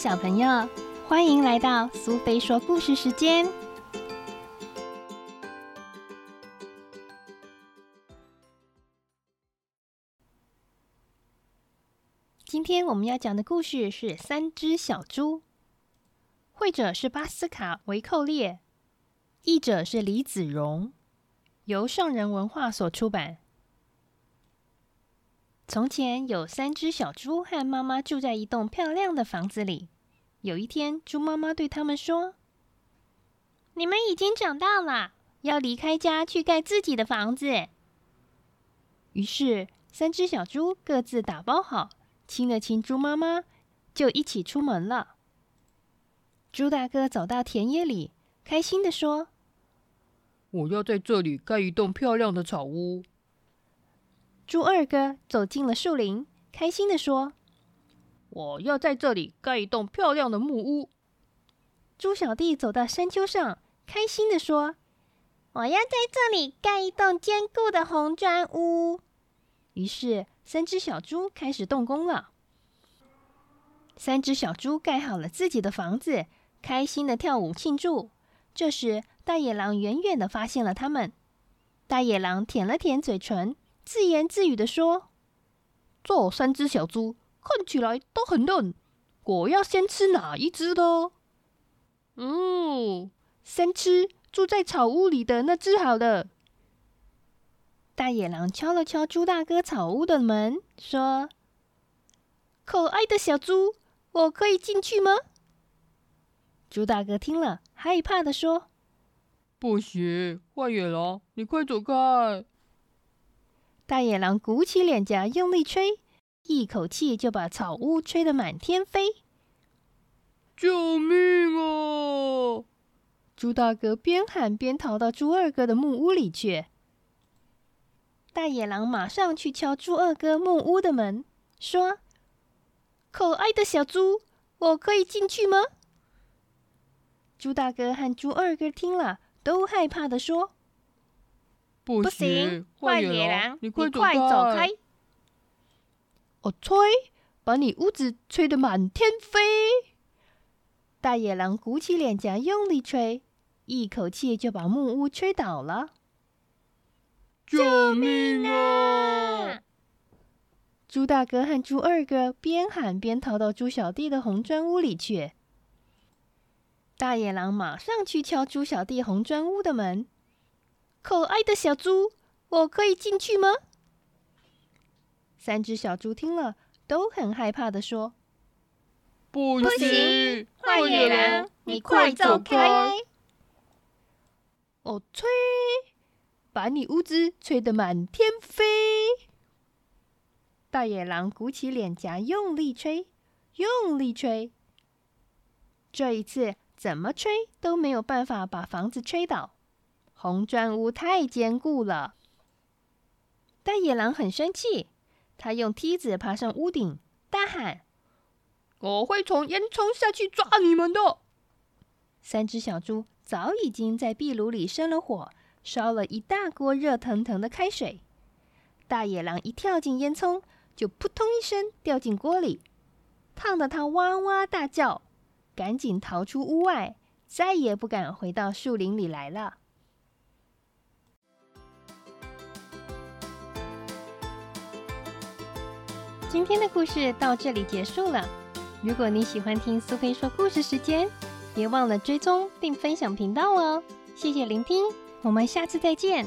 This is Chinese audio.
小朋友，欢迎来到苏菲说故事时间。今天我们要讲的故事是《三只小猪》，绘者是巴斯卡·维寇列，译者是李子荣，由上人文化所出版。从前有三只小猪和妈妈住在一栋漂亮的房子里。有一天，猪妈妈对他们说：“你们已经长大了，要离开家去盖自己的房子。”于是，三只小猪各自打包好，亲了亲猪妈妈，就一起出门了。猪大哥走到田野里，开心的说：“我要在这里盖一栋漂亮的草屋。”猪二哥走进了树林，开心的说：“我要在这里盖一栋漂亮的木屋。”猪小弟走到山丘上，开心的说：“我要在这里盖一栋坚固的红砖屋。”于是，三只小猪开始动工了。三只小猪盖好了自己的房子，开心的跳舞庆祝。这时，大野狼远远的发现了他们。大野狼舔了舔嘴唇。自言自语的说：“这三只小猪看起来都很嫩，我要先吃哪一只呢？”“嗯，先吃住在草屋里的那只好了。”大野狼敲了敲猪大哥草屋的门，说：“可爱的小猪，我可以进去吗？”猪大哥听了，害怕的说：“不行，坏野狼，你快走开！”大野狼鼓起脸颊，用力吹，一口气就把草屋吹得满天飞。救命啊！猪大哥边喊边逃到猪二哥的木屋里去。大野狼马上去敲猪二哥木屋的门，说：“可爱的小猪，我可以进去吗？”猪大哥和猪二哥听了，都害怕的说。不行，坏野狼，你快走开！我吹，把你屋子吹得满天飞。大野狼鼓起脸颊，用力吹，一口气就把木屋吹倒了。救命啊！猪大哥和猪二哥边喊边逃到猪小弟的红砖屋里去。大野狼马上去敲猪小弟红砖屋的门。可爱的小猪，我可以进去吗？三只小猪听了，都很害怕的说：“不行，坏野狼，你快走开！”我吹，把你屋子吹得满天飞。大野狼鼓起脸颊，用力吹，用力吹。这一次，怎么吹都没有办法把房子吹倒。红砖屋太坚固了，大野狼很生气，他用梯子爬上屋顶，大喊：“我会从烟囱下去抓你们的！”三只小猪早已经在壁炉里生了火，烧了一大锅热腾腾的开水。大野狼一跳进烟囱，就扑通一声掉进锅里，烫得他哇哇大叫，赶紧逃出屋外，再也不敢回到树林里来了。今天的故事到这里结束了。如果你喜欢听苏菲说故事时间，别忘了追踪并分享频道哦。谢谢聆听，我们下次再见。